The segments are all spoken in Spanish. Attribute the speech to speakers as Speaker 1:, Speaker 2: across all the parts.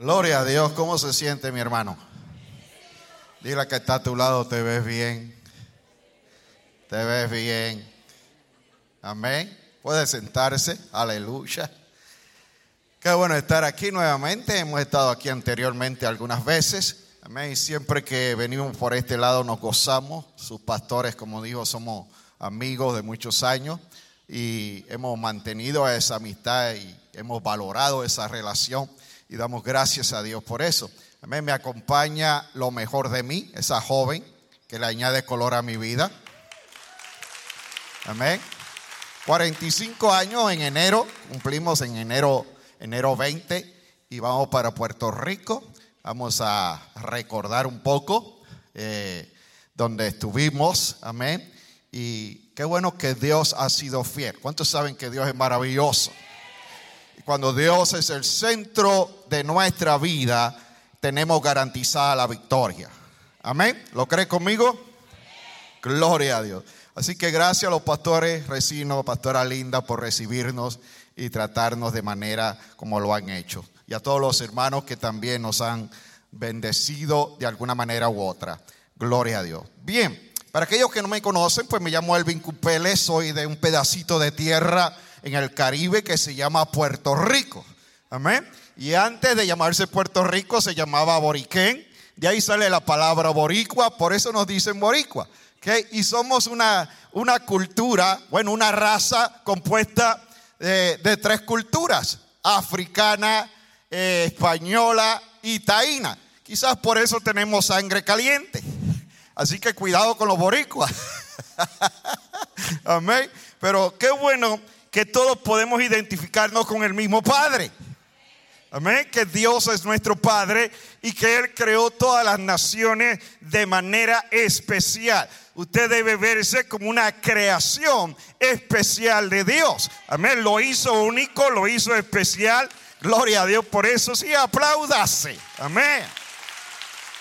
Speaker 1: Gloria a Dios, ¿cómo se siente mi hermano? Dile que está a tu lado, te ves bien. Te ves bien. Amén. Puede sentarse, aleluya. Qué bueno estar aquí nuevamente. Hemos estado aquí anteriormente algunas veces. Amén. Siempre que venimos por este lado nos gozamos. Sus pastores, como dijo, somos amigos de muchos años y hemos mantenido esa amistad y hemos valorado esa relación y damos gracias a Dios por eso. Amén. Me acompaña lo mejor de mí, esa joven que le añade color a mi vida. Amén. 45 años en enero, cumplimos en enero, enero 20 y vamos para Puerto Rico. Vamos a recordar un poco eh, donde estuvimos. Amén. Y qué bueno que Dios ha sido fiel. ¿Cuántos saben que Dios es maravilloso? Cuando Dios es el centro de nuestra vida, tenemos garantizada la victoria. Amén. ¿Lo cree conmigo? Gloria a Dios. Así que gracias a los pastores Recino, pastora Linda, por recibirnos y tratarnos de manera como lo han hecho. Y a todos los hermanos que también nos han bendecido de alguna manera u otra. Gloria a Dios. Bien, para aquellos que no me conocen, pues me llamo Elvin Cupele, soy de un pedacito de tierra en el Caribe que se llama Puerto Rico. Amén. Y antes de llamarse Puerto Rico se llamaba Boriquén. De ahí sale la palabra boricua, por eso nos dicen boricua. Y somos una, una cultura, bueno, una raza compuesta de, tres culturas, africana, eh, española y taína. Quizás por eso tenemos sangre caliente. Así que cuidado con los boricuas. Amén. Pero qué bueno que todos podemos identificarnos con el mismo Padre. Amén, que Dios es nuestro Padre y que Él creó todas las naciones de manera especial. Usted debe verse como una creación especial de Dios. Amén, lo hizo único, lo hizo especial. Gloria a Dios por eso. Sí, apláudase. Amén.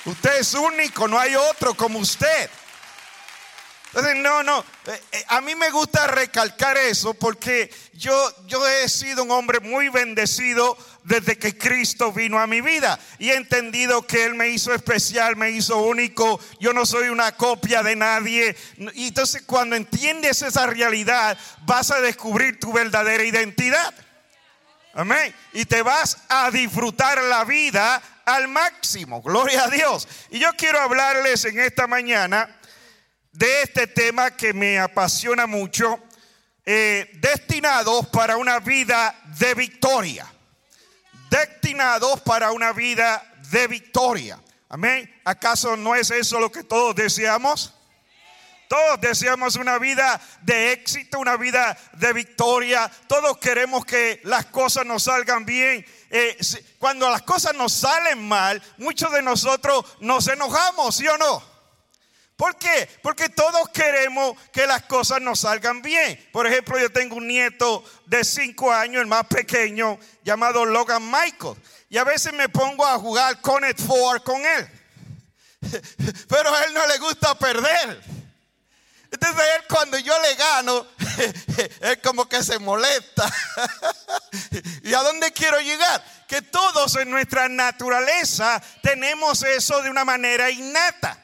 Speaker 1: Usted es único, no hay otro como usted. Entonces, no, no, eh, eh, a mí me gusta recalcar eso porque yo, yo he sido un hombre muy bendecido desde que Cristo vino a mi vida y he entendido que Él me hizo especial, me hizo único, yo no soy una copia de nadie. Y entonces cuando entiendes esa realidad vas a descubrir tu verdadera identidad. Amén. Y te vas a disfrutar la vida al máximo. Gloria a Dios. Y yo quiero hablarles en esta mañana de este tema que me apasiona mucho, eh, destinados para una vida de victoria. Destinados para una vida de victoria. Amén. ¿Acaso no es eso lo que todos deseamos? Todos deseamos una vida de éxito, una vida de victoria. Todos queremos que las cosas nos salgan bien. Eh, cuando las cosas nos salen mal, muchos de nosotros nos enojamos, ¿sí o no? ¿Por qué? Porque todos queremos que las cosas nos salgan bien. Por ejemplo, yo tengo un nieto de 5 años, el más pequeño, llamado Logan Michael. Y a veces me pongo a jugar con el Four con él. Pero a él no le gusta perder. Entonces él cuando yo le gano, es como que se molesta. ¿Y a dónde quiero llegar? Que todos en nuestra naturaleza tenemos eso de una manera innata.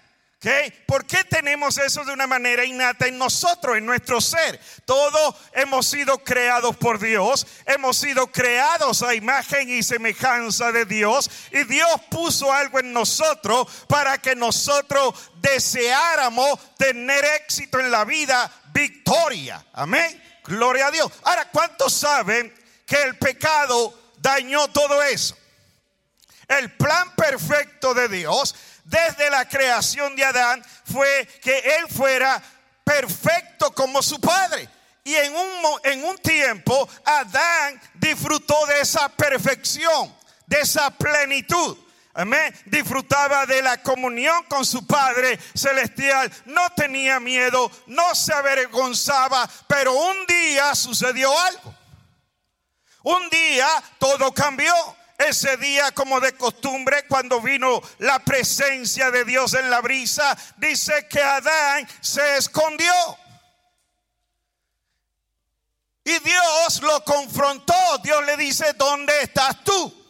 Speaker 1: ¿Por qué tenemos eso de una manera innata en nosotros, en nuestro ser? Todos hemos sido creados por Dios, hemos sido creados a imagen y semejanza de Dios y Dios puso algo en nosotros para que nosotros deseáramos tener éxito en la vida, victoria. Amén. Gloria a Dios. Ahora, ¿cuántos saben que el pecado dañó todo eso? El plan perfecto de Dios desde la creación de Adán fue que él fuera perfecto como su padre. Y en un, en un tiempo Adán disfrutó de esa perfección, de esa plenitud. Amén. Disfrutaba de la comunión con su Padre Celestial. No tenía miedo, no se avergonzaba. Pero un día sucedió algo. Un día todo cambió. Ese día, como de costumbre, cuando vino la presencia de Dios en la brisa, dice que Adán se escondió. Y Dios lo confrontó. Dios le dice, ¿dónde estás tú?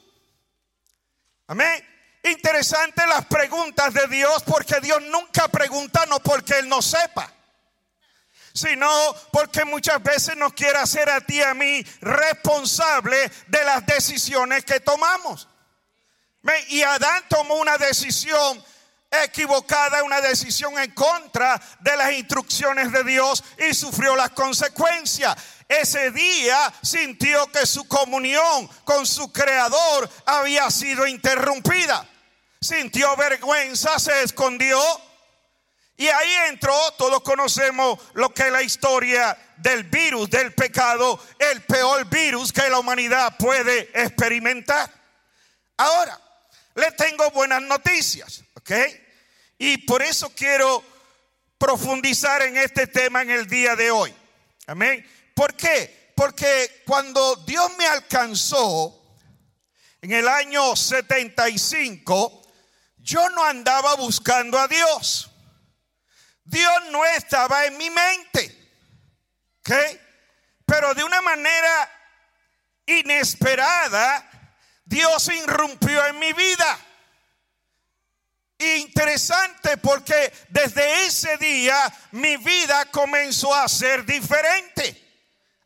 Speaker 1: Amén. Interesante las preguntas de Dios porque Dios nunca pregunta no porque Él no sepa, sino porque muchas veces nos quiere hacer a ti y a mí responsable de las decisiones que tomamos. Y Adán tomó una decisión equivocada, una decisión en contra de las instrucciones de Dios y sufrió las consecuencias. Ese día sintió que su comunión con su creador había sido interrumpida. Sintió vergüenza, se escondió. Y ahí entró, todos conocemos lo que es la historia del virus, del pecado, el peor virus que la humanidad puede experimentar. Ahora, le tengo buenas noticias, ¿ok? Y por eso quiero profundizar en este tema en el día de hoy. Amén. ¿Por qué? Porque cuando Dios me alcanzó en el año 75, yo no andaba buscando a Dios. Dios no estaba en mi mente. ¿Ok? Pero de una manera inesperada, Dios irrumpió en mi vida. Interesante porque desde ese día mi vida comenzó a ser diferente.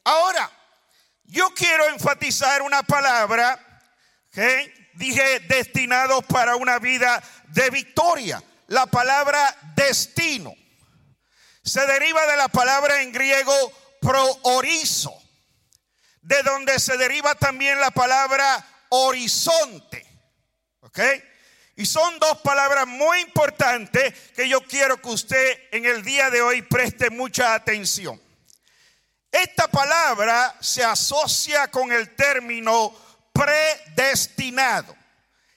Speaker 1: Ahora, yo quiero enfatizar una palabra que dije destinado para una vida de victoria. La palabra destino se deriva de la palabra en griego proorizo, de donde se deriva también la palabra horizonte. ¿Ok? Y son dos palabras muy importantes que yo quiero que usted en el día de hoy preste mucha atención. Esta palabra se asocia con el término predestinado,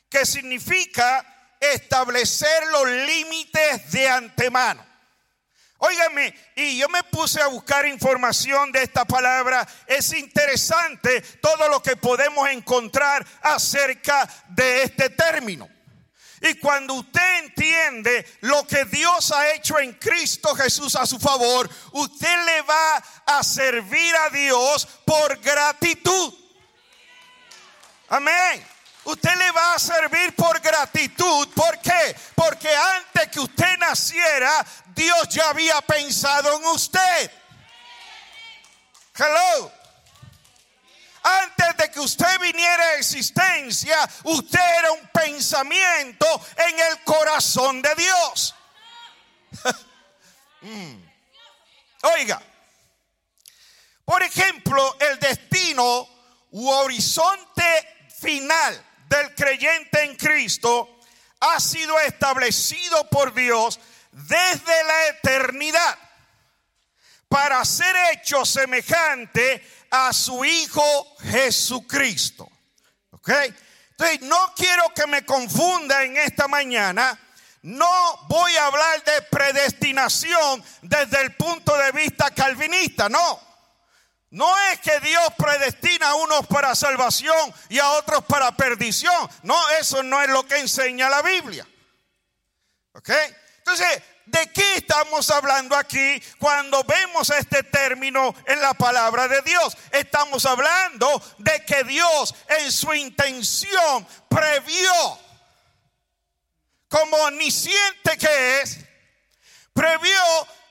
Speaker 1: que significa establecer los límites de antemano. Óigame, y yo me puse a buscar información de esta palabra. Es interesante todo lo que podemos encontrar acerca de este término. Y cuando usted entiende lo que Dios ha hecho en Cristo Jesús a su favor, usted le va a servir a Dios por gratitud. Amén. Usted le va a servir por gratitud. ¿Por qué? Porque antes que usted naciera, Dios ya había pensado en usted. Hello. Antes de que usted viniera a existencia, usted era un pensamiento en el corazón de Dios. Mm. Oiga, por ejemplo, el destino u horizonte final del creyente en Cristo ha sido establecido por Dios desde la eternidad para ser hecho semejante a su Hijo Jesucristo. ¿Ok? Entonces, no quiero que me confunda en esta mañana. No voy a hablar de predestinación desde el punto de vista calvinista, no. No es que Dios predestina a unos para salvación y a otros para perdición. No, eso no es lo que enseña la Biblia. ¿Ok? Entonces, ¿De qué estamos hablando aquí cuando vemos este término en la palabra de Dios? Estamos hablando de que Dios en su intención previó, como omnisciente que es, previó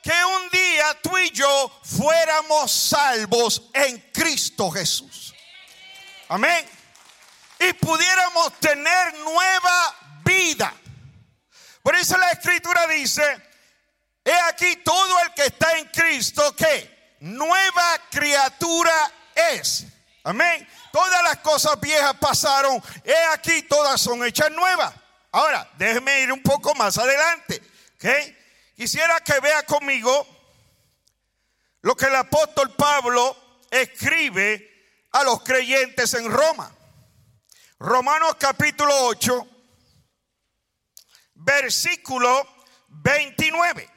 Speaker 1: que un día tú y yo fuéramos salvos en Cristo Jesús. Amén. Y pudiéramos tener nueva. Por eso la escritura dice, He aquí todo el que está en Cristo que nueva criatura es. Amén. Todas las cosas viejas pasaron. He aquí todas son hechas nuevas. Ahora, déjeme ir un poco más adelante. Quisiera que vea conmigo lo que el apóstol Pablo escribe a los creyentes en Roma. Romanos capítulo 8, versículo 29.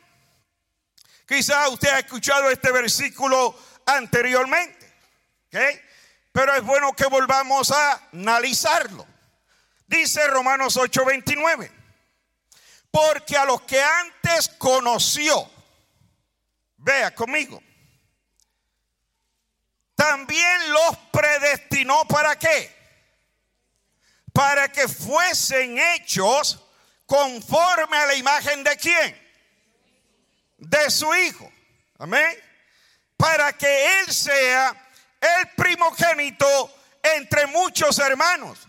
Speaker 1: Quizá usted ha escuchado este versículo anteriormente, pero es bueno que volvamos a analizarlo. Dice Romanos 8:29, porque a los que antes conoció, vea conmigo, también los predestinó para qué? para que fuesen hechos conforme a la imagen de quién? De su Hijo. Amén. Para que Él sea el primogénito entre muchos hermanos.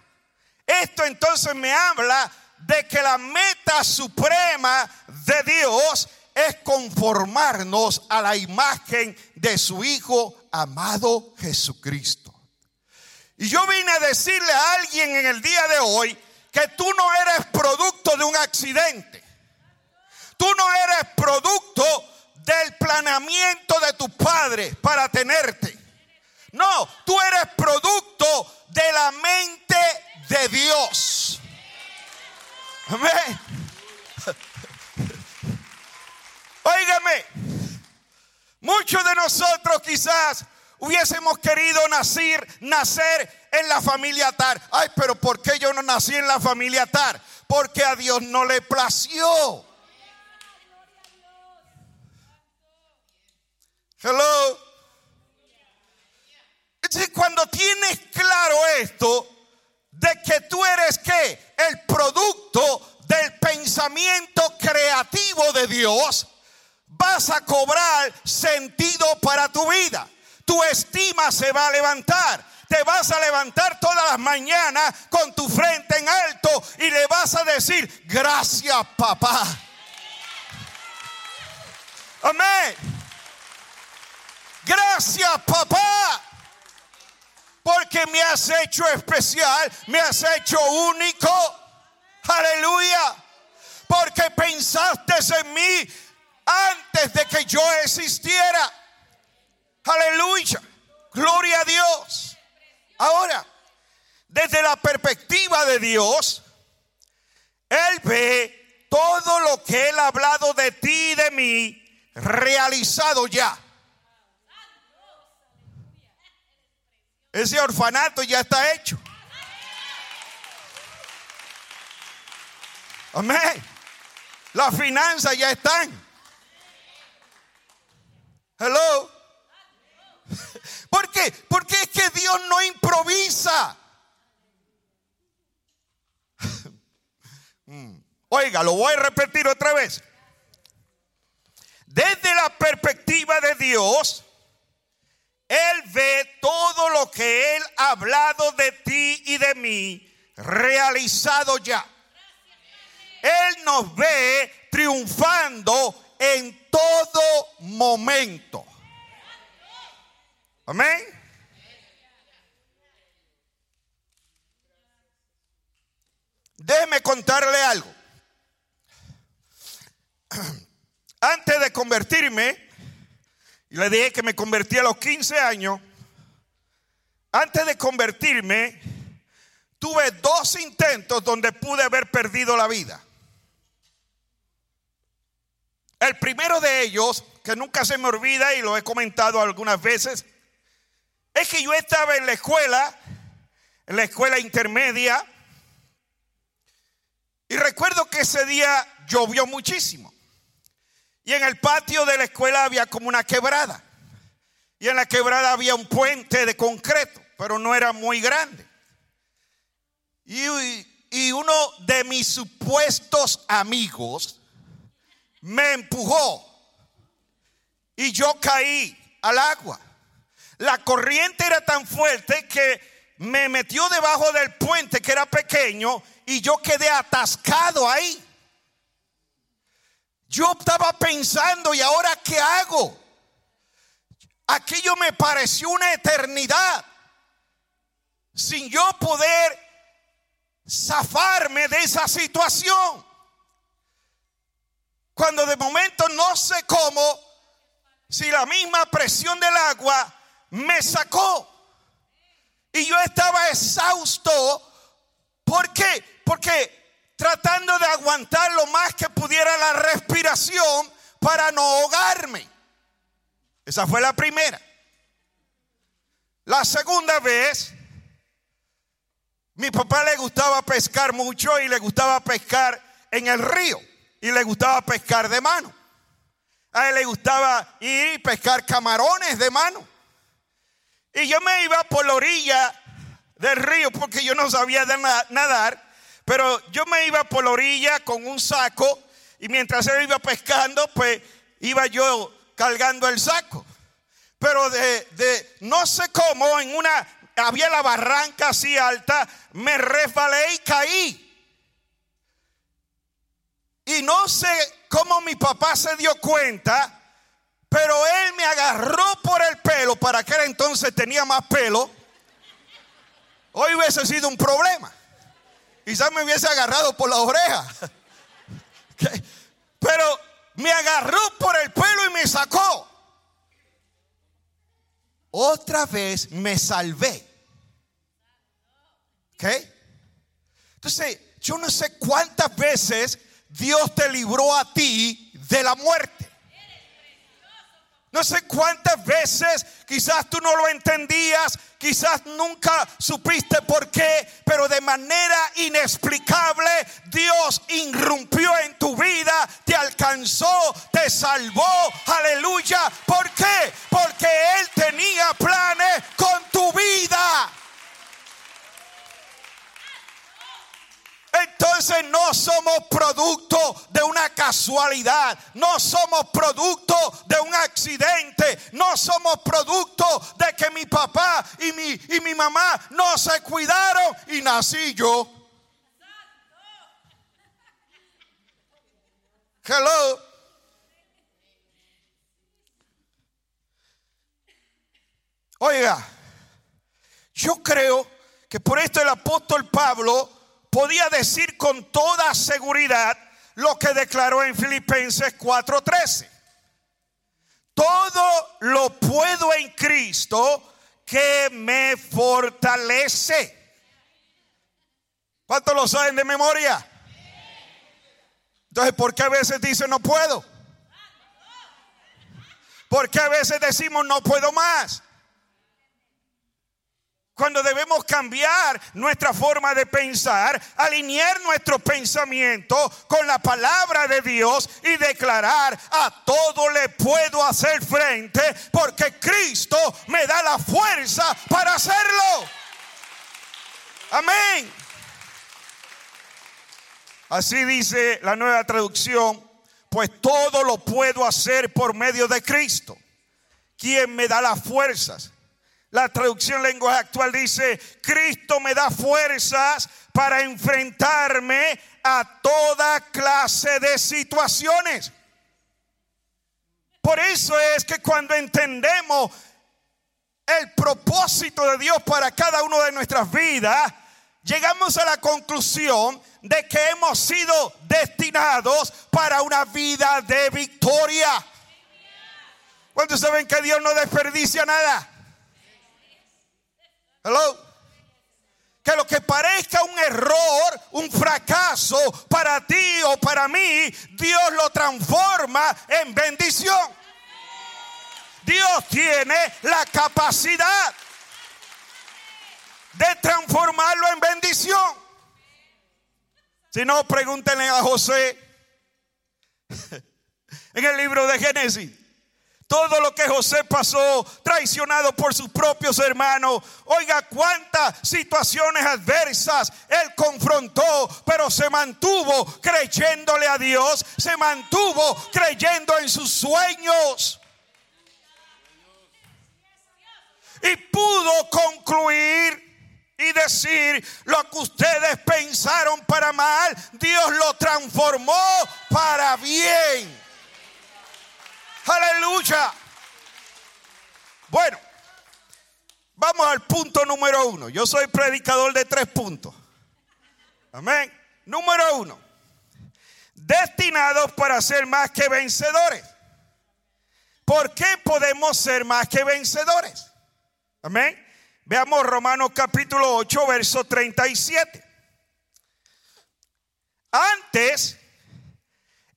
Speaker 1: Esto entonces me habla de que la meta suprema de Dios es conformarnos a la imagen de su Hijo amado Jesucristo. Y yo vine a decirle a alguien en el día de hoy que tú no eres producto de un accidente. Tú no eres producto del planeamiento de tu padre para tenerte. No, tú eres producto de la mente de Dios. Amén. Óigame, muchos de nosotros quizás hubiésemos querido nacer, nacer en la familia Tar. Ay, pero ¿por qué yo no nací en la familia Tar? Porque a Dios no le plació. Hello. Entonces, cuando tienes claro esto, de que tú eres que el producto del pensamiento creativo de Dios, vas a cobrar sentido para tu vida. Tu estima se va a levantar. Te vas a levantar todas las mañanas con tu frente en alto y le vas a decir, gracias papá. Amén. Gracias papá. Porque me has hecho especial, me has hecho único. Aleluya. Porque pensaste en mí antes de que yo existiera. Aleluya. Gloria a Dios. Ahora, desde la perspectiva de Dios, Él ve todo lo que Él ha hablado de ti y de mí realizado ya. Ese orfanato ya está hecho. Amén. Las finanzas ya están. Hello. ¿Por qué? Porque es que Dios no improvisa. Mm. Oiga, lo voy a repetir otra vez. Desde la perspectiva de Dios, Él ve todo lo que Él ha hablado de ti y de mí realizado ya. Él nos ve triunfando en todo momento. Amén. Déjeme contarle algo. Antes de convertirme, le dije que me convertí a los 15 años, antes de convertirme, tuve dos intentos donde pude haber perdido la vida. El primero de ellos, que nunca se me olvida y lo he comentado algunas veces, es que yo estaba en la escuela, en la escuela intermedia, y recuerdo que ese día llovió muchísimo. Y en el patio de la escuela había como una quebrada. Y en la quebrada había un puente de concreto, pero no era muy grande. Y, uno de mis supuestos amigos me empujó y yo caí al agua. La corriente era tan fuerte que me metió debajo del puente que era pequeño y yo quedé atascado ahí. Yo estaba pensando, ¿y ahora qué hago? Aquello me pareció una eternidad sin yo poder zafarme de esa situación. Cuando de momento no sé cómo, si la misma presión del agua me sacó. Y yo estaba exhausto. ¿Por qué? Porque tratando de aguantar lo más que pudiera la respiración para no ahogarme. Esa fue la primera. La segunda vez, mi papá le gustaba pescar mucho y le gustaba pescar en el río y le gustaba pescar de mano. A él le gustaba ir y pescar camarones de mano. Y yo me iba por la orilla del río porque yo no sabía nadar, pero yo me iba por la orilla con un saco y mientras él iba pescando, pues iba yo cargando el saco. Pero de, de no sé cómo, en una, había la barranca así alta, me resbalé y caí. Y no sé cómo mi papá se dio cuenta, pero él me agarró por el pelo, para aquel entonces tenía más pelo. Hoy hubiese sido un problema. Quizás me hubiese agarrado por la oreja. Pero me agarró por el pelo y me sacó. Otra vez me salvé. ¿Ok? Entonces, yo no sé cuántas veces Dios te libró a ti de la muerte. No sé cuántas veces quizás tú no lo entendías, quizás nunca supiste por qué, pero de manera inexplicable Dios irrumpió en tu vida, te alcanzó, te salvó, aleluya. ¿Por qué? Porque Él tenía planes con tu vida. No somos producto de una casualidad, no somos producto de un accidente, no somos producto de que mi papá y mi, y mi mamá no se cuidaron y nací yo. Hello. Oiga, yo creo que por esto el apóstol Pablo podía decir con toda seguridad lo que declaró en Filipenses 4:13. Todo lo puedo en Cristo que me fortalece. ¿Cuántos lo saben de memoria? Entonces, ¿por qué a veces dice no puedo? ¿Por qué a veces decimos no puedo más? Cuando debemos cambiar nuestra forma de pensar, alinear nuestro pensamiento con la palabra de Dios y declarar a todo le puedo hacer frente porque Cristo me da la fuerza para hacerlo. Amén. Así dice la nueva traducción, pues todo lo puedo hacer por medio de Cristo, quien me da las fuerzas. La traducción lenguaje actual dice, Cristo me da fuerzas para enfrentarme a toda clase de situaciones. Por eso es que cuando entendemos el propósito de Dios para cada uno de nuestras vidas, llegamos a la conclusión de que hemos sido destinados para una vida de victoria. ¿Cuántos saben que Dios no desperdicia nada? Hello. Que lo que parezca un error, un fracaso para ti o para mí, Dios lo transforma en bendición. Dios tiene la capacidad de transformarlo en bendición. Si no, pregúntenle a José en el libro de Génesis todo lo que José pasó, traicionado por sus propios hermanos. Oiga, cuántas situaciones adversas él confrontó, pero se mantuvo creyéndole a Dios, se mantuvo creyendo en sus sueños. Y pudo concluir y decir lo que ustedes pensaron para mal, Dios lo transformó para bien. Aleluya. Bueno, vamos al punto número uno. Yo soy predicador de tres puntos. Amén. Número uno. Destinados para ser más que vencedores. ¿Por qué podemos ser más que vencedores? Amén. Veamos Romanos capítulo 8, verso 37. Antes,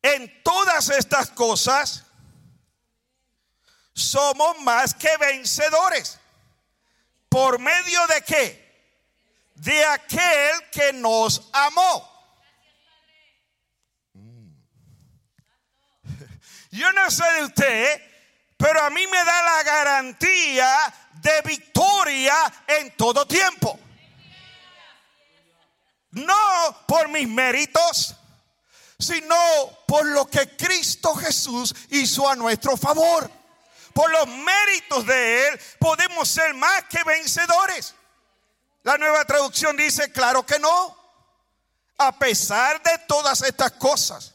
Speaker 1: en todas estas cosas, somos más que vencedores. ¿Por medio de qué? De aquel que nos amó. Mm. Yo no sé de usted, pero a mí me da la garantía de victoria en todo tiempo. no por mis méritos, sino por lo que Cristo Jesús hizo a nuestro favor. Por los méritos de Él podemos ser más que vencedores. La nueva traducción dice, claro que no. A pesar de todas estas cosas,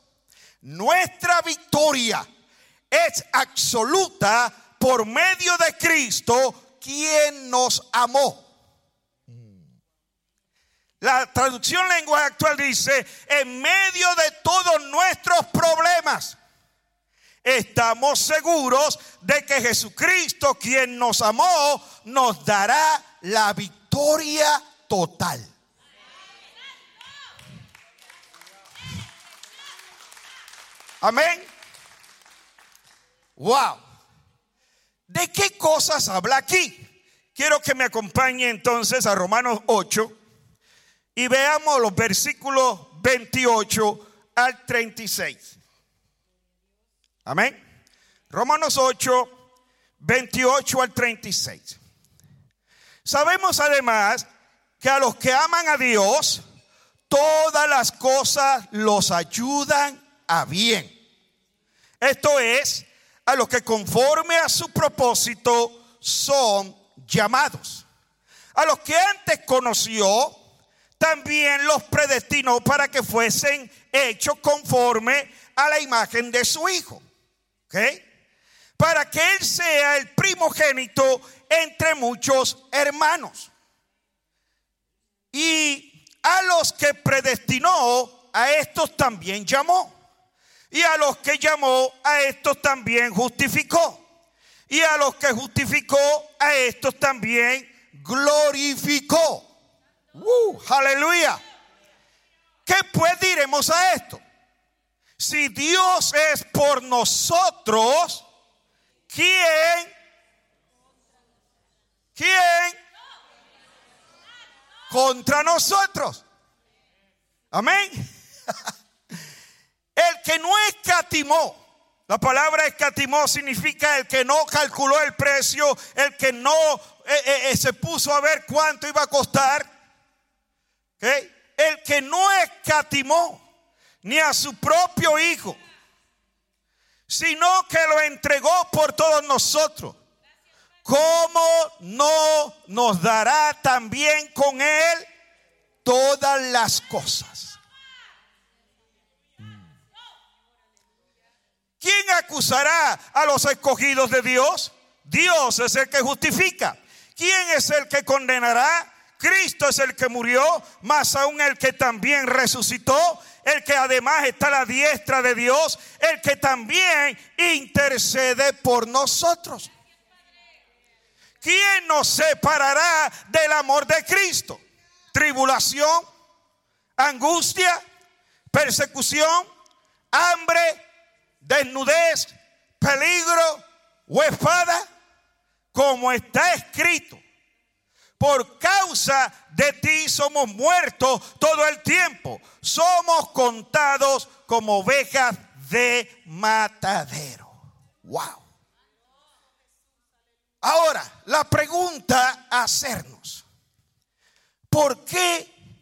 Speaker 1: nuestra victoria es absoluta por medio de Cristo, quien nos amó. La traducción lengua actual dice, en medio de todos nuestros problemas, estamos seguros de que Jesucristo, quien nos amó, nos dará la victoria total. Amén. Wow. ¿De qué cosas habla aquí? Quiero que me acompañe entonces a Romanos 8 y veamos los versículos 28 al 36. Amén. Romanos 8, 28 al 36. Sabemos además que a los que aman a Dios, todas las cosas los ayudan a bien. Esto es, a los que conforme a su propósito son llamados. A los que antes conoció, también los predestinó para que fuesen hechos conforme a la imagen de su Hijo. Para que Él sea el primogénito entre muchos hermanos. Y a los que predestinó, a estos también llamó. Y a los que llamó, a estos también justificó. Y a los que justificó, a estos también glorificó. Uh, aleluya. ¿Qué pues diremos a esto? Si Dios es por nosotros, ¿quién? ¿Quién? Contra nosotros. Amén. El que no escatimó, la palabra escatimó significa el que no calculó el precio, el que no eh, eh, eh, se puso a ver cuánto iba a costar el que no escatimó ni a su propio Hijo, sino que lo entregó por todos nosotros. ¿Cómo no nos dará también con Él todas las cosas? ¿Quién acusará a los escogidos de Dios? Dios es el que justifica. ¿Quién es el que condenará? Cristo es el que murió, más aún el que también resucitó, el que además está a la diestra de Dios, el que también intercede por nosotros. ¿Quién nos separará del amor de Cristo? Tribulación, angustia, persecución, hambre, desnudez, peligro o como está escrito por causa de ti somos muertos todo el tiempo. Somos contados como ovejas de matadero. Wow. Ahora, la pregunta a hacernos. ¿Por qué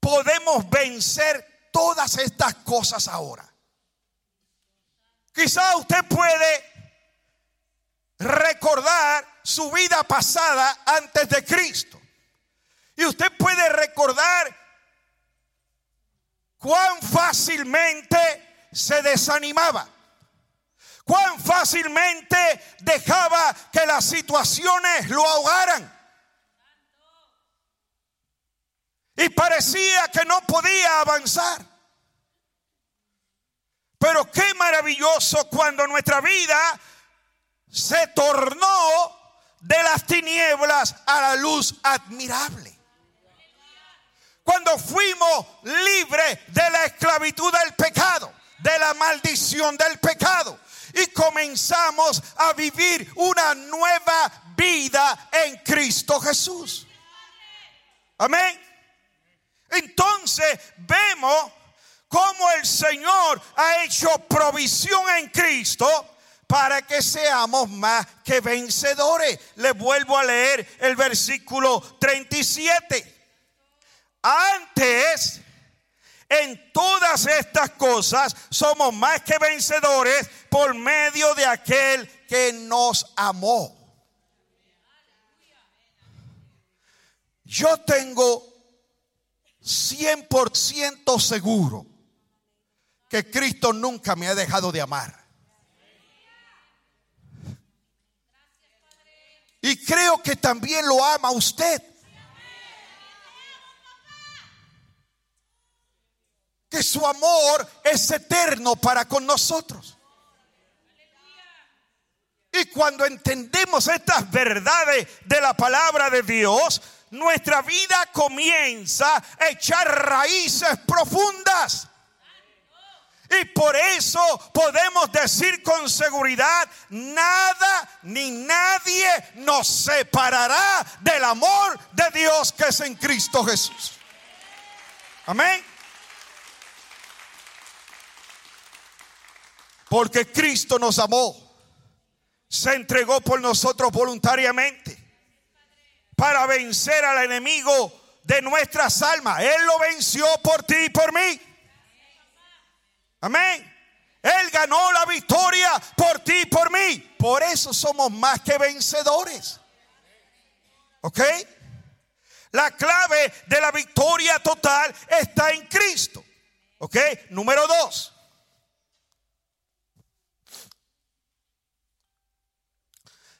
Speaker 1: podemos vencer todas estas cosas ahora? Quizá usted puede recordar su vida pasada antes de Cristo. Y usted puede recordar cuán fácilmente se desanimaba, cuán fácilmente dejaba que las situaciones lo ahogaran. Y parecía que no podía avanzar. Pero qué maravilloso cuando nuestra vida se tornó de las tinieblas a la luz admirable. Cuando fuimos libres de la esclavitud del pecado, de la maldición del pecado, y comenzamos a vivir una nueva vida en Cristo Jesús. Amén. Entonces vemos cómo el Señor ha hecho provisión en Cristo para que seamos más que vencedores. Le vuelvo a leer el versículo 37. antes, en todas estas cosas somos más que vencedores por medio de aquel que nos amó. Yo tengo 100% seguro que Cristo nunca me ha dejado de amar. Y creo que también lo ama usted. Que su amor es eterno para con nosotros. Y cuando entendemos estas verdades de la palabra de Dios, nuestra vida comienza a echar raíces profundas. Y por eso podemos decir con seguridad, nada ni nadie nos separará del amor de Dios que es en Cristo Jesús. Amén. Porque Cristo nos amó, se entregó por nosotros voluntariamente para vencer al enemigo de nuestras almas. Él lo venció por ti y por mí. Amén. Él ganó la victoria por ti y por mí. Por eso somos más que vencedores. ¿Ok? La clave de la victoria total está en Cristo. ¿Ok? Número dos.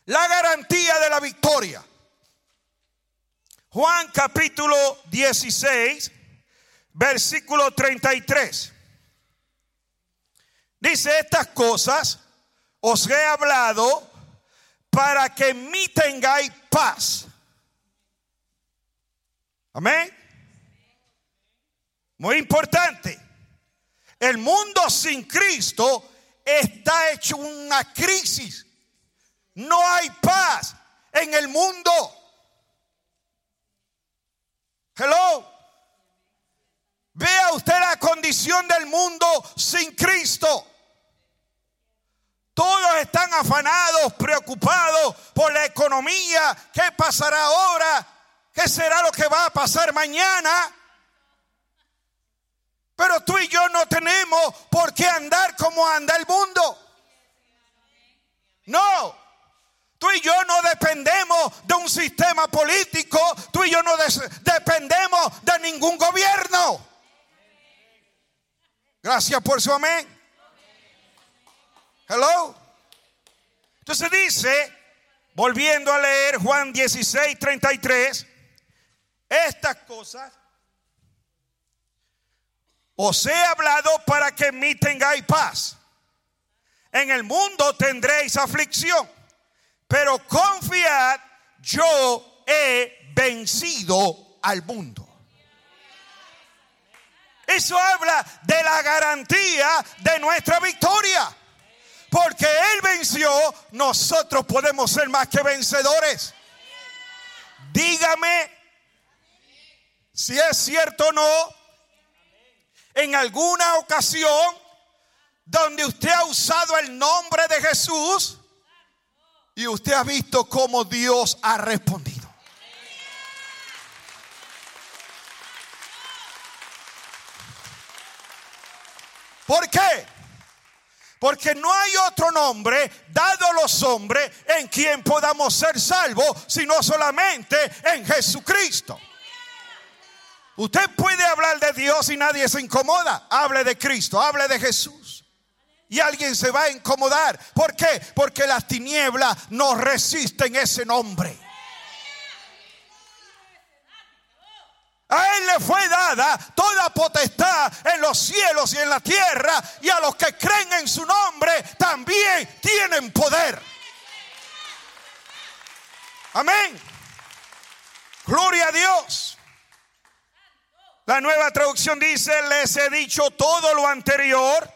Speaker 1: La garantía de la victoria. Juan capítulo 16, versículo 33. Dice, estas cosas os he hablado para que en mí tengáis paz. Amén. Muy importante. El mundo sin Cristo está hecho una crisis. No hay paz en el mundo. Hello. Vea usted la condición del mundo sin Cristo. Todos están afanados, preocupados por la economía. ¿Qué pasará ahora? ¿Qué será lo que va a pasar mañana? Pero tú y yo no tenemos por qué andar como anda el mundo. No, Tú y yo no dependemos de un sistema político. Tú y yo no dependemos de ningún gobierno. Gracias por su amén. Hello. Entonces dice, volviendo a leer Juan 16, 33, estas cosas os he hablado para que en mí tengáis paz. En el mundo tendréis aflicción pero confiad, yo he vencido al mundo. Eso habla de la garantía de nuestra victoria. Porque Él venció, nosotros podemos ser más que vencedores. Dígame si es cierto o no, en alguna ocasión donde usted ha usado el nombre de Jesús, y usted ha visto cómo Dios ha respondido. ¿Por qué? Porque no hay otro nombre dado a los hombres en quien podamos ser salvos, sino solamente en Jesucristo. Usted puede hablar de Dios y nadie se incomoda. Hable de Cristo, hable de Jesús y alguien se va a incomodar. ¿Por qué? Porque las tinieblas no resisten ese nombre. A Él le fue dada toda potestad en los cielos y en la tierra. Y a los que creen en su nombre también tienen poder. Amén. Gloria a Dios. La nueva traducción dice, les he dicho todo lo anterior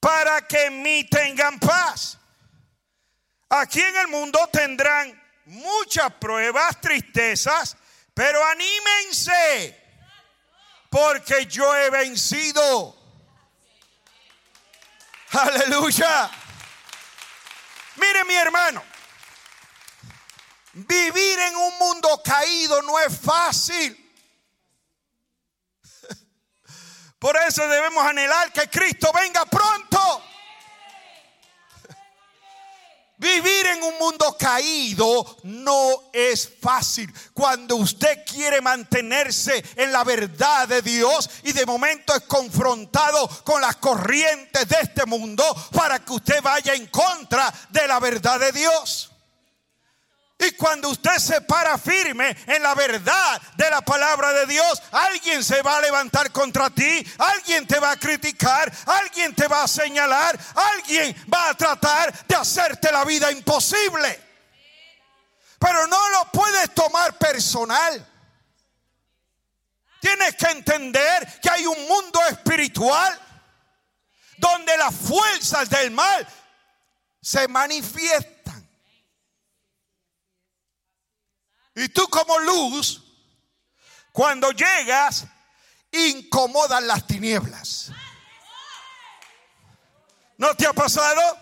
Speaker 1: para que en mí tengan paz. Aquí en el mundo tendrán muchas pruebas, tristezas, pero anímense, porque yo he vencido. Aleluya. Mire mi hermano, Vivir en un mundo caído no es fácil. Por eso debemos anhelar que Cristo venga pronto. Vivir en un mundo caído no es fácil. Cuando usted quiere mantenerse en la verdad de Dios y de momento es confrontado con las corrientes de este mundo para que usted vaya en contra de la verdad de Dios. Y cuando usted se para firme en la verdad de la palabra de Dios, alguien se va a levantar contra ti, alguien te va a criticar, alguien te va a señalar, alguien va a tratar de hacerte la vida imposible. Pero no lo puedes tomar personal. Tienes que entender que hay un mundo espiritual donde las fuerzas del mal se manifiestan. Y tú como luz, cuando llegas, incomodan las tinieblas. ¿No te ha pasado?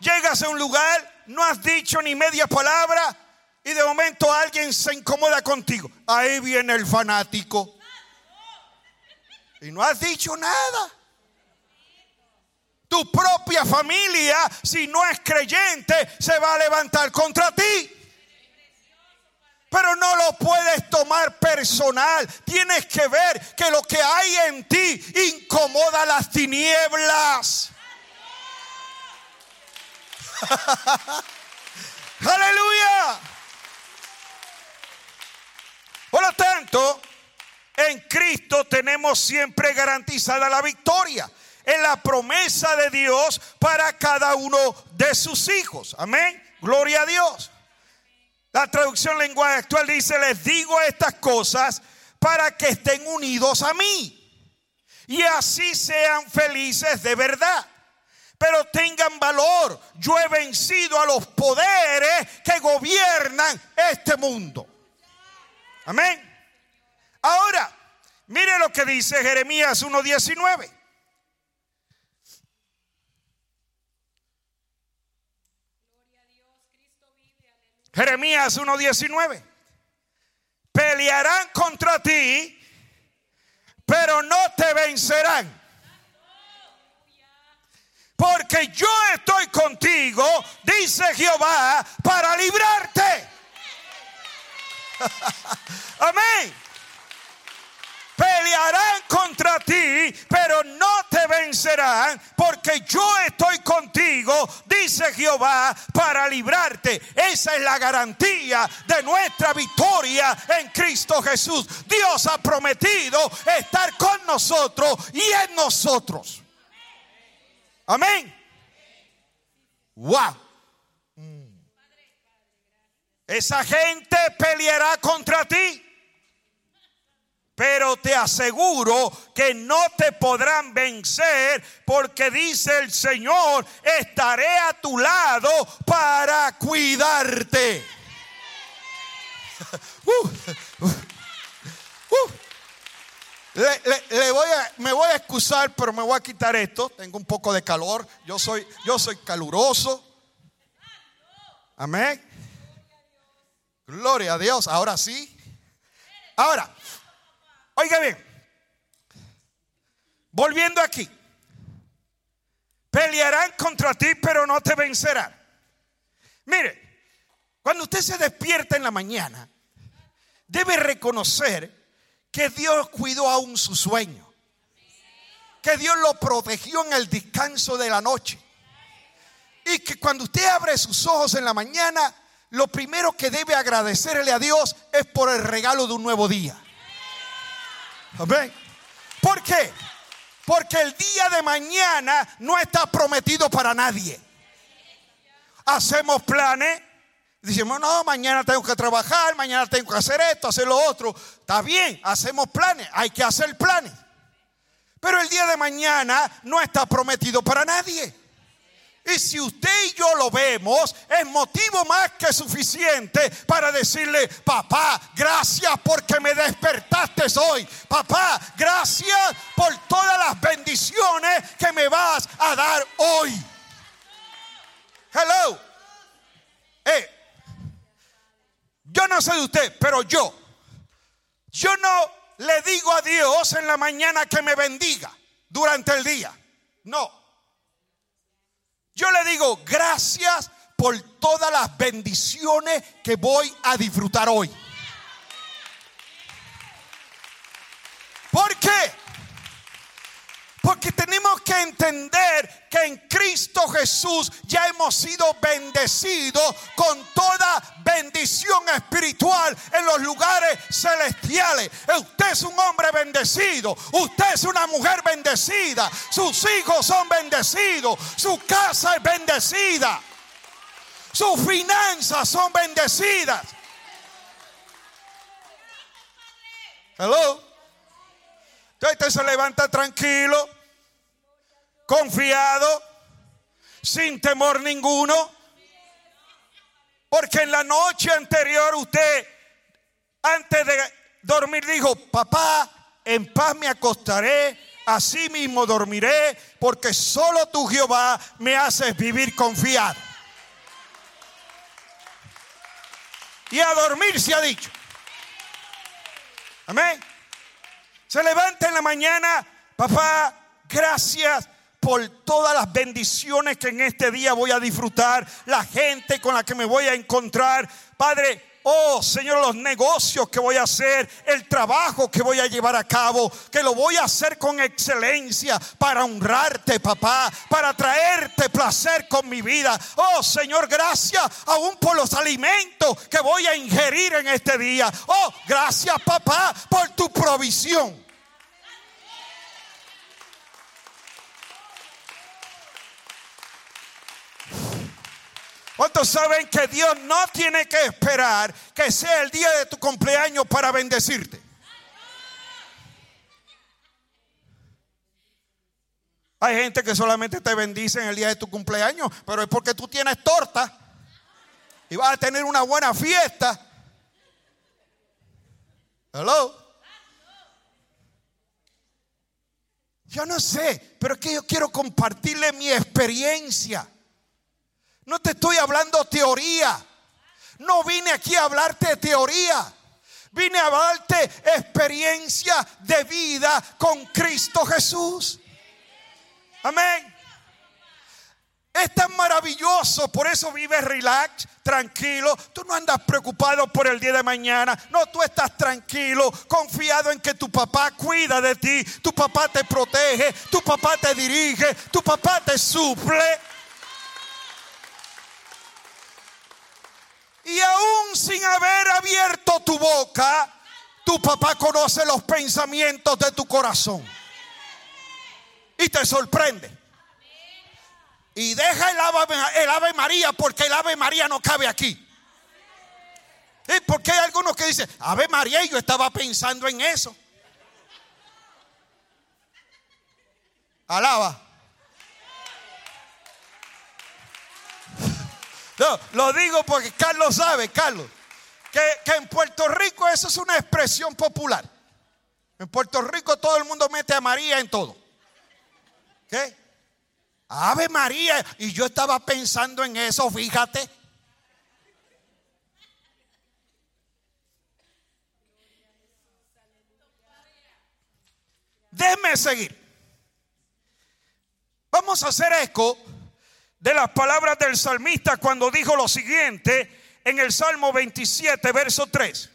Speaker 1: Llegas a un lugar, no has dicho ni media palabra y de momento alguien se incomoda contigo. Ahí viene el fanático. Y no has dicho nada. Tu propia familia, si no es creyente, se va a levantar contra ti. Pero no lo puedes tomar personal. Tienes que ver que lo que hay en ti incomoda las tinieblas. Aleluya. Por lo tanto, en Cristo tenemos siempre garantizada la victoria. En la promesa de Dios para cada uno de sus hijos. Amén. Gloria a Dios. La traducción lenguaje actual dice, les digo estas cosas para que estén unidos a mí y así sean felices de verdad. Pero tengan valor. Yo he vencido a los poderes que gobiernan este mundo. Amén. Ahora, mire lo que dice Jeremías 1.19. Jeremías 1.19. Pelearán contra ti, pero no te vencerán. Porque yo estoy contigo, dice Jehová, para librarte. Amén pelearán contra ti, pero no te vencerán, porque yo estoy contigo, dice Jehová, para librarte. Esa es la garantía de nuestra victoria en Cristo Jesús. Dios ha prometido estar con nosotros y en nosotros. Amén. Wow. Esa gente peleará contra ti pero te aseguro que no te podrán vencer porque dice el Señor, estaré a tu lado para cuidarte. Uh, uh, uh. Le, voy a, me voy a excusar, pero me voy a quitar esto. Tengo un poco de calor. Yo soy, yo soy caluroso. Amén. Gloria a Dios. Ahora sí. Ahora, Oiga bien, volviendo aquí, pelearán contra ti, pero no te vencerán. Mire, cuando usted se despierta en la mañana, debe reconocer que Dios cuidó aún su sueño, que Dios lo protegió en el descanso de la noche. Y que cuando usted abre sus ojos en la mañana, lo primero que debe agradecerle a Dios es por el regalo de un nuevo día. Amén. ¿Por qué? Porque el día de mañana no está prometido para nadie. Hacemos planes. Decimos, no, mañana tengo que trabajar, mañana tengo que hacer esto, hacer lo otro. Está bien, hacemos planes, hay que hacer planes. Pero el día de mañana no está prometido para nadie. Y si usted y yo lo vemos, es motivo más que suficiente para decirle, papá, gracias porque me despertaste hoy. Papá, gracias por todas las bendiciones que me vas a dar hoy. Hello. Eh, Yo no sé de usted, pero yo, yo no le digo a Dios en la mañana que me bendiga durante el día. No. Yo le digo gracias por todas las bendiciones que voy a disfrutar hoy. ¿Por qué? Porque tenemos que entender que en Cristo Jesús ya hemos sido bendecidos con toda bendición espiritual en los lugares celestiales. Usted es un hombre bendecido, usted es una mujer bendecida, sus hijos son bendecidos, su casa es bendecida, sus finanzas son bendecidas. Hello. Usted se levanta tranquilo, confiado, sin temor ninguno. Porque en la noche anterior usted, antes de dormir, dijo, papá, en paz me acostaré, así mismo dormiré, porque solo tú Jehová me haces vivir confiado. Y a dormir se ha dicho. Amén. Se levanta en la mañana, papá, gracias por todas las bendiciones que en este día voy a disfrutar, la gente con la que me voy a encontrar. Padre, Oh Señor, los negocios que voy a hacer, el trabajo que voy a llevar a cabo, que lo voy a hacer con excelencia para honrarte, papá, para traerte placer con mi vida. Oh Señor, gracias aún por los alimentos que voy a ingerir en este día. Oh, gracias, papá, por tu provisión. ¿Cuántos saben que Dios no tiene que esperar que sea el día de tu cumpleaños para bendecirte? Hay gente que solamente te bendice en el día de tu cumpleaños, pero es porque tú tienes torta y vas a tener una buena fiesta. Hello. Yo no sé, pero es que yo quiero compartirle mi experiencia. No te estoy hablando teoría. No vine aquí a hablarte teoría. Vine a darte experiencia de vida con Cristo Jesús. Amén. Es tan maravilloso, por eso vives relax, tranquilo. Tú no andas preocupado por el día de mañana. No, tú estás tranquilo, confiado en que tu papá cuida de ti, tu papá te protege, tu papá te dirige, tu papá te suple. Y aún sin haber abierto tu boca, tu papá conoce los pensamientos de tu corazón. Y te sorprende. Y deja el ave, María porque el ave María no cabe aquí. ¿Y porque hay algunos que dicen, Ave María, y yo estaba pensando en eso. Alaba. No, lo digo porque Carlos sabe, Carlos, que, en Puerto Rico eso es una expresión popular. En Puerto Rico todo el mundo mete a María en todo. ¿Qué? Ave María. Y yo estaba pensando en eso, fíjate. Déjeme seguir. Vamos a hacer eco de las palabras del salmista cuando dijo lo siguiente en el Salmo 27, verso 3.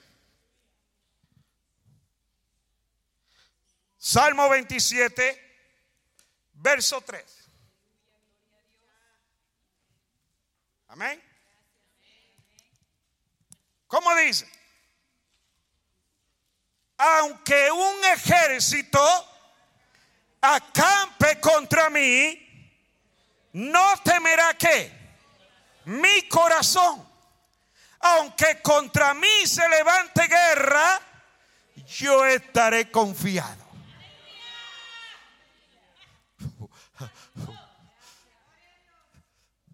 Speaker 1: Salmo 27, verso 3. Amén. ¿Cómo dice? Aunque un ejército acampe contra mí, no temerá que mi corazón, aunque contra mí se levante guerra, yo estaré confiado.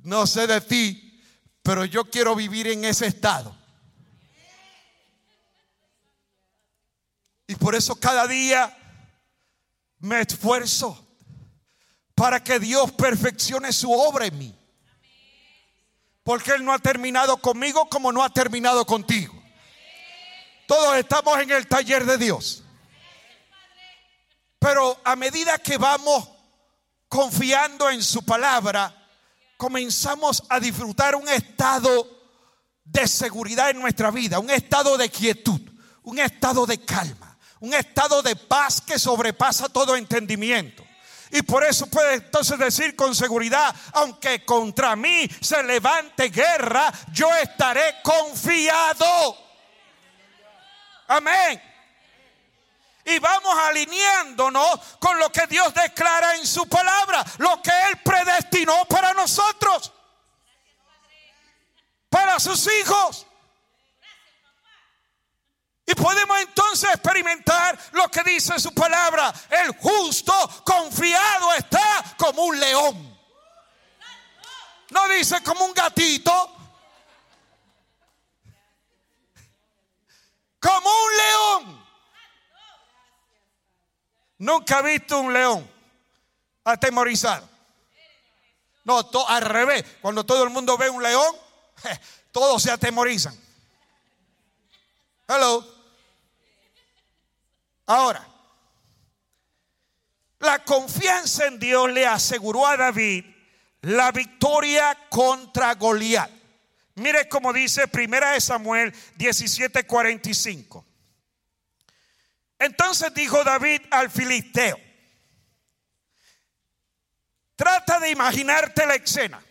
Speaker 1: No sé de ti, pero yo quiero vivir en ese estado. Y por eso cada día me esfuerzo para que Dios perfeccione su obra en mí. Porque Él no ha terminado conmigo como no ha terminado contigo. Todos estamos en el taller de Dios. Pero a medida que vamos confiando en su palabra, comenzamos a disfrutar un estado de seguridad en nuestra vida, un estado de quietud, un estado de calma, un estado de paz que sobrepasa todo entendimiento. Y por eso puede entonces decir con seguridad, aunque contra mí se levante guerra, yo estaré confiado. Amén y vamos alineándonos con lo que Dios declara en su palabra, lo que Él predestinó para nosotros, para sus hijos. Y podemos entonces experimentar lo que dice su palabra. El justo confiado está como un león. No dice como un gatito. Como un león. Nunca he visto un león atemorizado. No, al revés. Cuando todo el mundo ve un león, todos se atemorizan. Hello. Ahora, la confianza en Dios le aseguró a David la victoria contra Goliat. Mire cómo dice Primera de Samuel 17:45. Entonces dijo David al filisteo, trata de imaginarte la escena.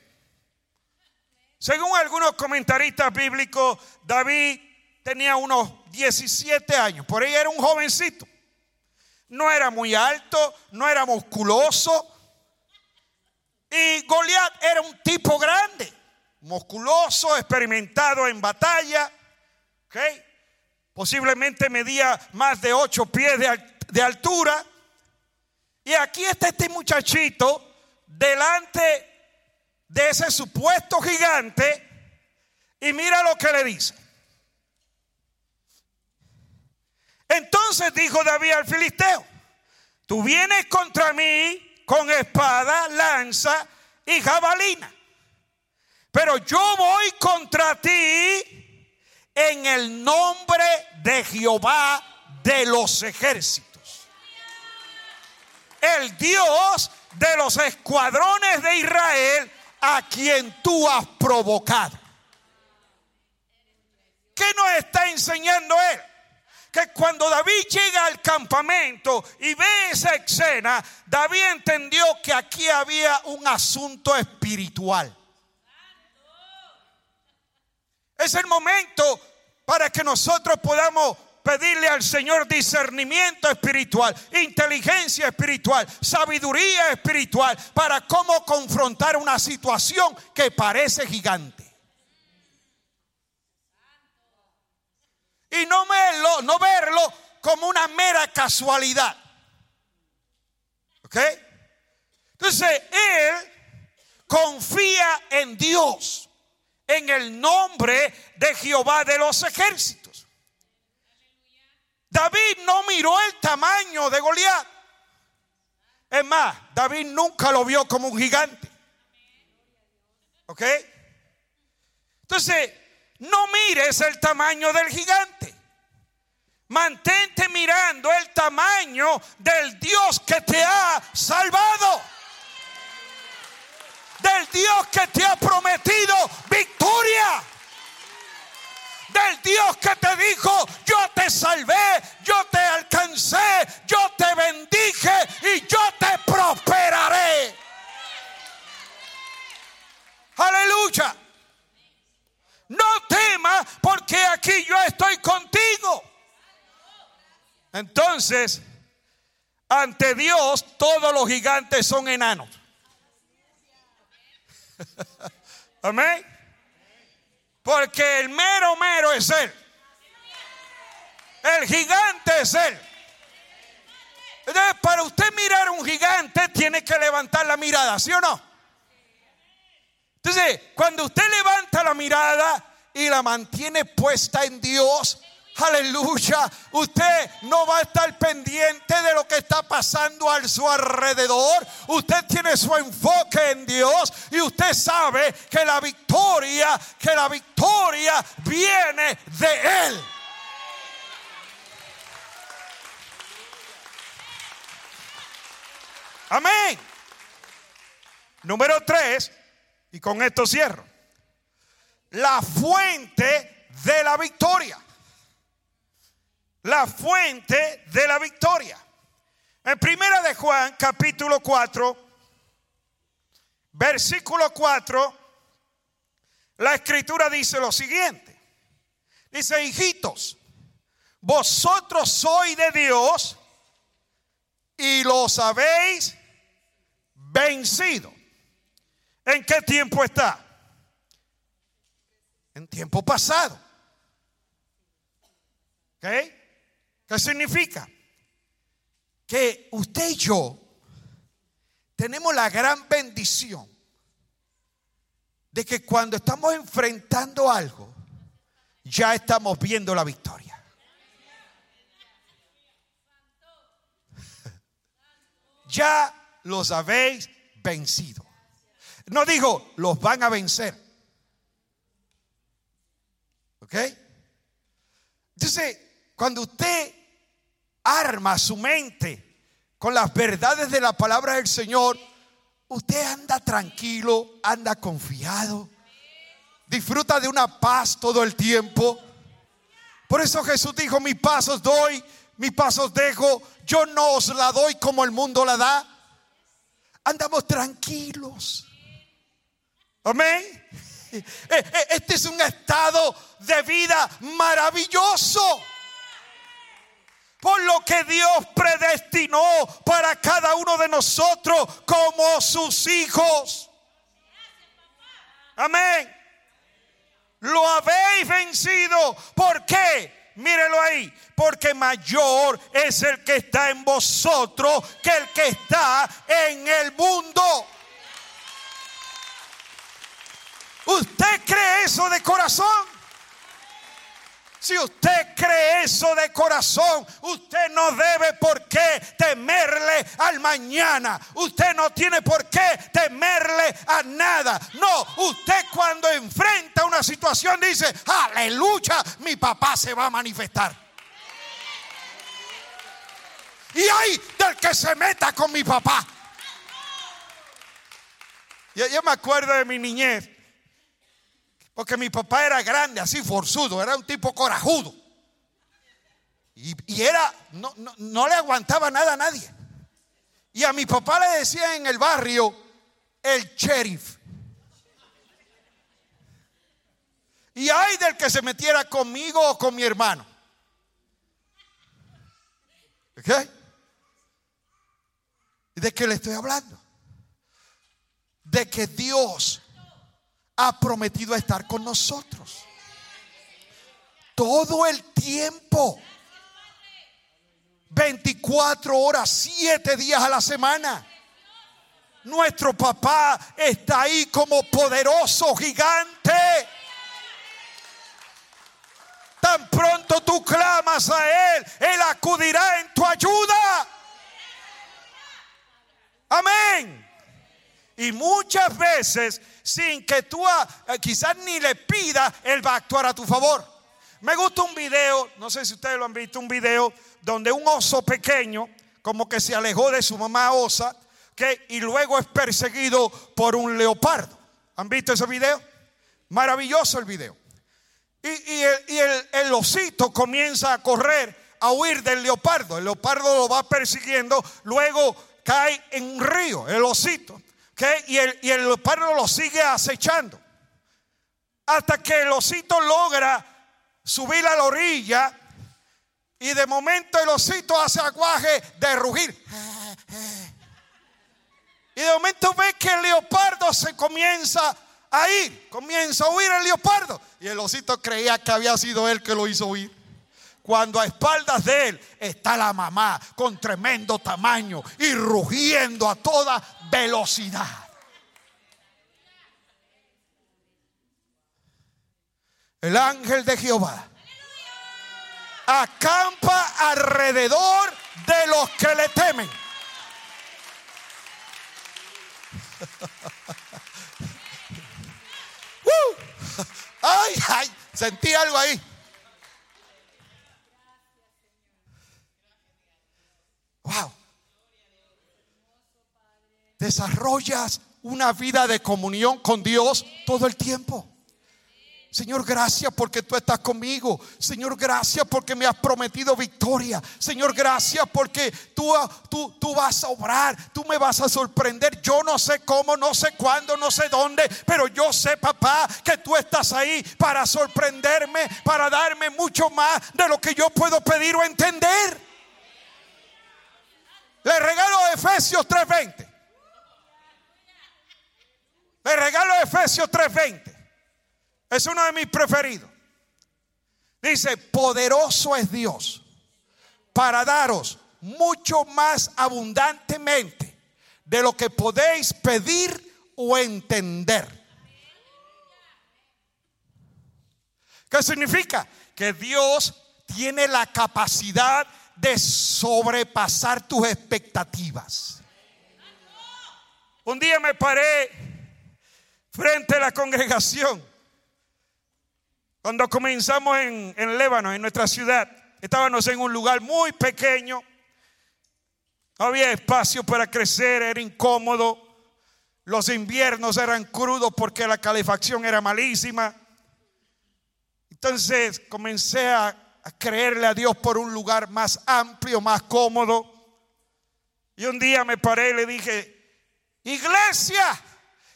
Speaker 1: Según algunos comentaristas bíblicos, David tenía unos 17 años, por ahí era un jovencito. No era muy alto, no era musculoso. Y Goliat era un tipo grande, musculoso, experimentado en batalla. ¿okay? Posiblemente medía más de ocho pies de, altura. Y aquí está este muchachito delante de ese supuesto gigante. Y mira lo que le dice. Entonces dijo David al filisteo, tú vienes contra mí con espada, lanza y jabalina. Pero yo voy contra ti en el nombre de Jehová de los ejércitos. El Dios de los escuadrones de Israel a quien tú has provocado. ¿Qué nos está enseñando él? Que cuando David llega al campamento y ve esa escena, David entendió que aquí había un asunto espiritual. Es el momento para que nosotros podamos pedirle al Señor discernimiento espiritual, inteligencia espiritual, sabiduría espiritual para cómo confrontar una situación que parece gigante. Y no verlo, no verlo como una mera casualidad. ¿Ok? Entonces, él confía en Dios en el nombre de Jehová de los ejércitos. David no miró el tamaño de Goliat. Es más, David nunca lo vio como un gigante. ¿Ok? Entonces, no mires el tamaño del gigante. Mantente mirando el tamaño del Dios que te ha salvado del Dios que te ha prometido victoria. Del Dios que te dijo, yo te salvé, yo te alcancé, yo te bendije y yo te prosperaré. Aleluya. No temas porque aquí yo estoy contigo. Entonces, ante Dios todos los gigantes son enanos. Amén. Porque el mero mero es Él. El gigante es Él. Entonces, para usted mirar un gigante, tiene que levantar la mirada, ¿sí o no? Entonces, cuando usted levanta la mirada y la mantiene puesta en Dios, Aleluya. Usted no va a estar pendiente de lo que está pasando a su alrededor. Usted tiene su enfoque en Dios y usted sabe que la victoria, que la victoria viene de Él. Amén. Número tres, y con esto cierro. La fuente de la victoria. La fuente de la victoria. En primera de Juan, capítulo 4, versículo 4, la escritura dice lo siguiente. Dice, hijitos, vosotros sois de Dios y los habéis vencido. ¿En qué tiempo está? En tiempo pasado. ¿Ok? ¿Qué significa? Que usted y yo tenemos la gran bendición de que cuando estamos enfrentando algo, ya estamos viendo la victoria. Ya los habéis vencido. No digo, los van a vencer. ¿Ok? Entonces, cuando usted arma su mente con las verdades de la palabra del Señor, usted anda tranquilo, anda confiado, disfruta de una paz todo el tiempo. Por eso Jesús dijo, mis pasos doy, mis pasos dejo, yo no os la doy como el mundo la da. Andamos tranquilos. Amén. Eh, eh, este es un estado de vida maravilloso. Por lo que Dios predestinó para cada uno de nosotros como sus hijos. Amén. Lo habéis vencido. ¿Por qué? Mírelo ahí. Porque mayor es el que está en vosotros que el que está en el mundo. ¿Usted cree eso de corazón? Si usted cree eso de corazón, usted no debe por qué temerle al mañana. Usted no tiene por qué temerle a nada. No, usted cuando enfrenta una situación dice, aleluya, mi papá se va a manifestar. Y hay del que se meta con mi papá. Yo, yo me acuerdo de mi niñez. Porque mi papá era grande, así forzudo, era un tipo corajudo. Y, era, no, no, le aguantaba nada a nadie. Y a mi papá le decía en el barrio el sheriff. Y hay del que se metiera conmigo o con mi hermano. ¿Ok? ¿De qué le estoy hablando? De que Dios ha prometido estar con nosotros. Todo el tiempo. 24 horas, 7 días a la semana. Nuestro papá está ahí como poderoso gigante. Tan pronto tú clamas a Él, Él acudirá en tu ayuda. Amén. Y muchas veces, sin que tú ah, eh, quizás ni le pidas, Él va a actuar a tu favor. Me gusta un video, no sé si ustedes lo han visto, un video donde un oso pequeño, como que se alejó de su mamá osa, que, y luego es perseguido por un leopardo. ¿Han visto ese video? Maravilloso el video. Y, el, el osito comienza a correr, a huir del leopardo. El leopardo lo va persiguiendo, luego cae en un río, el osito. Y, el, y el leopardo lo sigue acechando. Hasta que el osito logra subir a la orilla. Y de momento el osito hace aguaje de rugir. Y de momento ve que el leopardo se comienza a ir. Comienza a huir el leopardo. Y el osito creía que había sido él que lo hizo huir cuando a espaldas de él está la mamá con tremendo tamaño y rugiendo a toda velocidad. El ángel de Jehová acampa alrededor de los que le temen. Uh. ay, ay, sentí algo ahí. Wow. desarrollas una vida de comunión con Dios todo el tiempo. Señor, gracias porque tú estás conmigo. Señor, gracias porque me has prometido victoria. Señor, gracias porque tú, tú, tú vas a obrar. Tú me vas a sorprender. Yo no sé cómo, no sé cuándo, no sé dónde. Pero yo sé, papá, que tú estás ahí para sorprenderme, para darme mucho más de lo que yo puedo pedir o entender. Le regalo Efesios 3:20. Le regalo Efesios 3:20. Es uno de mis preferidos. Dice, poderoso es Dios para daros mucho más abundantemente de lo que podéis pedir o entender. ¿Qué significa? Que Dios tiene la capacidad de sobrepasar tus expectativas. Un día me paré frente a la congregación cuando comenzamos en, en Lébano, en nuestra ciudad, estábamos en un lugar muy pequeño. No había espacio para crecer, era incómodo. Los inviernos eran crudos porque la calefacción era malísima. Entonces comencé a, a, creerle a Dios por un lugar más amplio, más cómodo. Y un día me paré y le dije, iglesia,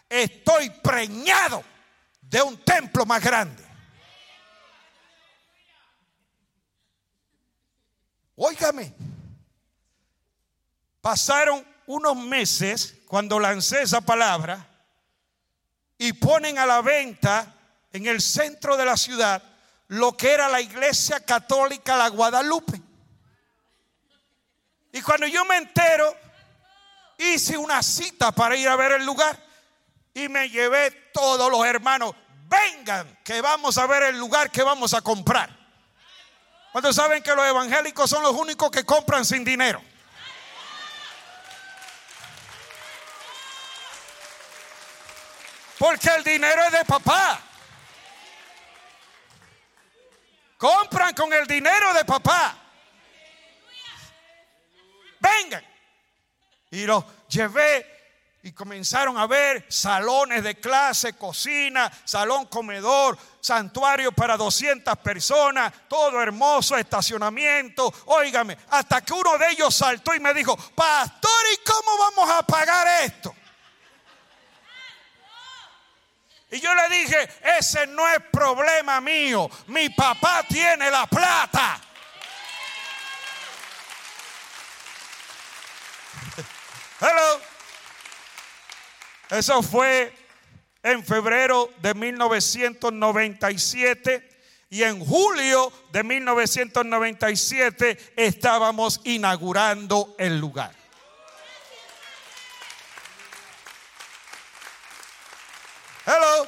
Speaker 1: estoy preñado de un templo más grande. Óigame, pasaron unos meses cuando lancé esa palabra y ponen a la venta en el centro de la ciudad lo que era la iglesia católica La Guadalupe. Y cuando yo me entero, hice una cita para ir a ver el lugar y me llevé todos los hermanos, vengan que vamos a ver el lugar que vamos a comprar. ¿Cuántos saben que los evangélicos son los únicos que compran sin dinero? Porque el dinero es de papá. Compran con el dinero de papá. Vengan. Y los llevé y comenzaron a ver salones de clase, cocina, salón comedor, santuario para 200 personas, todo hermoso, estacionamiento. Óigame, hasta que uno de ellos saltó y me dijo, pastor, ¿y cómo vamos a pagar esto? Y yo le dije, ese no es problema mío, mi papá tiene la plata. Hello. Eso fue en febrero de 1997 y en julio de 1997 estábamos inaugurando el lugar. Hello.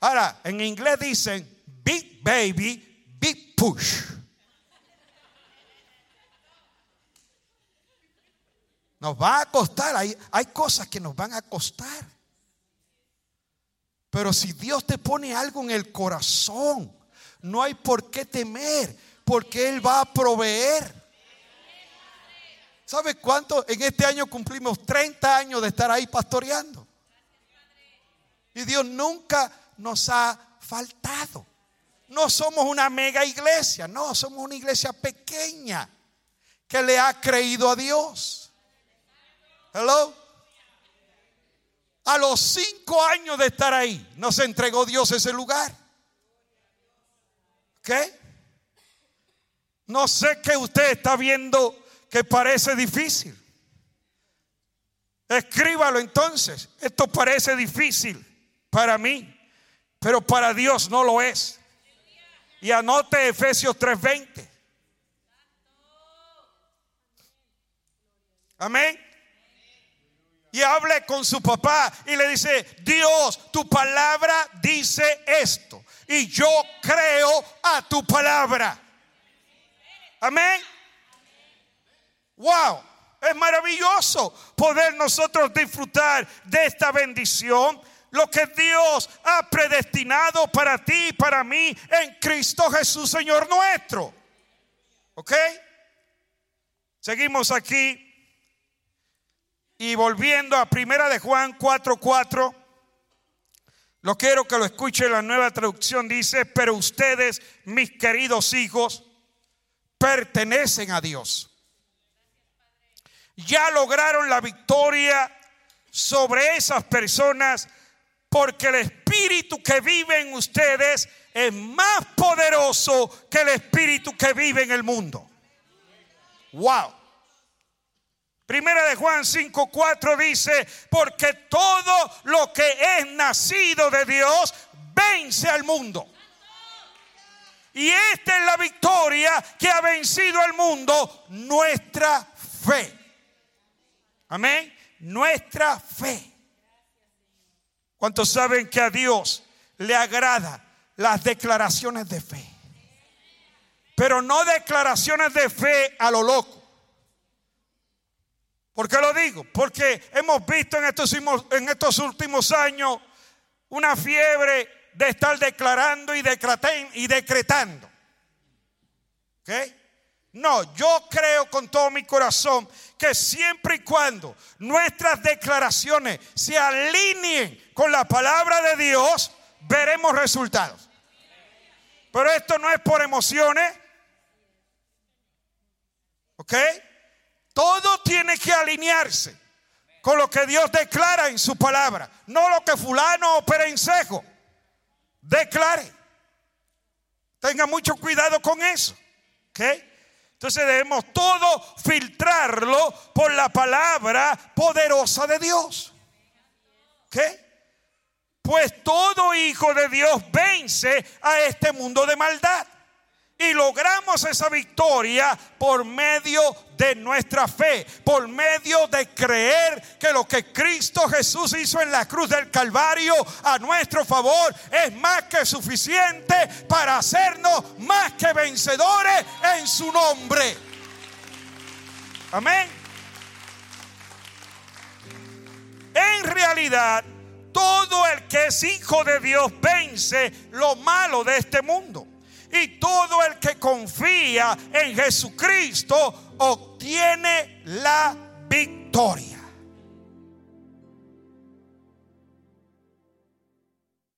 Speaker 1: Ahora, en inglés dicen big baby, big push. Nos va a costar, hay, hay cosas que nos van a costar. Pero si Dios te pone algo en el corazón, no hay por qué temer, porque Él va a proveer. ¿Sabe cuánto? En este año cumplimos 30 años de estar ahí pastoreando. Y Dios nunca nos ha faltado. No somos una mega iglesia, no, somos una iglesia pequeña que le ha creído a Dios. Hello. A los cinco años de estar ahí, nos entregó Dios ese lugar. ¿Qué? No sé qué usted está viendo que parece difícil. Escríbalo entonces. Esto parece difícil para mí, pero para Dios no lo es. Y anote Efesios 3:20. Amén y hable con su papá y le dice, Dios, tu palabra dice esto y yo creo a tu palabra. Amén. Wow, es maravilloso poder nosotros disfrutar de esta bendición. Lo que Dios ha predestinado para ti y para mí en Cristo Jesús, Señor nuestro. ¿Ok? Seguimos aquí Y volviendo a Primera de Juan 4:4, lo quiero que lo escuche la nueva traducción dice, "Pero ustedes, mis queridos hijos, pertenecen a Dios. Ya lograron la victoria sobre esas personas porque el espíritu que vive en ustedes es más poderoso que el espíritu que vive en el mundo. Wow. Primera de Juan 5:4 dice, porque todo lo que es nacido de Dios vence al mundo. Y esta es la victoria que ha vencido al mundo, nuestra fe. Amén. Nuestra fe. ¿Cuántos saben que a Dios le agrada las declaraciones de fe? Pero no declaraciones de fe a lo loco. ¿Por qué lo digo? Porque hemos visto en estos, últimos años una fiebre de estar declarando y, y decretando. ¿Ok? No, yo creo con todo mi corazón que siempre y cuando nuestras declaraciones se alineen con la palabra de Dios, veremos resultados. Pero esto no es por emociones. ¿Ok? Todo tiene que alinearse con lo que Dios declara en su palabra, no lo que fulano o perencejo declare. Tenga mucho cuidado con eso. ¿Ok? Entonces debemos todo filtrarlo por la palabra poderosa de Dios. ¿Qué? Pues todo hijo de Dios vence a este mundo de maldad. Y logramos esa victoria por medio de nuestra fe, por medio de creer que lo que Cristo Jesús hizo en la cruz del Calvario a nuestro favor es más que suficiente para hacernos más que vencedores en su nombre. Amén. En realidad, todo el que es hijo de Dios vence lo malo de este mundo. Y todo el que confía en Jesucristo obtiene la victoria.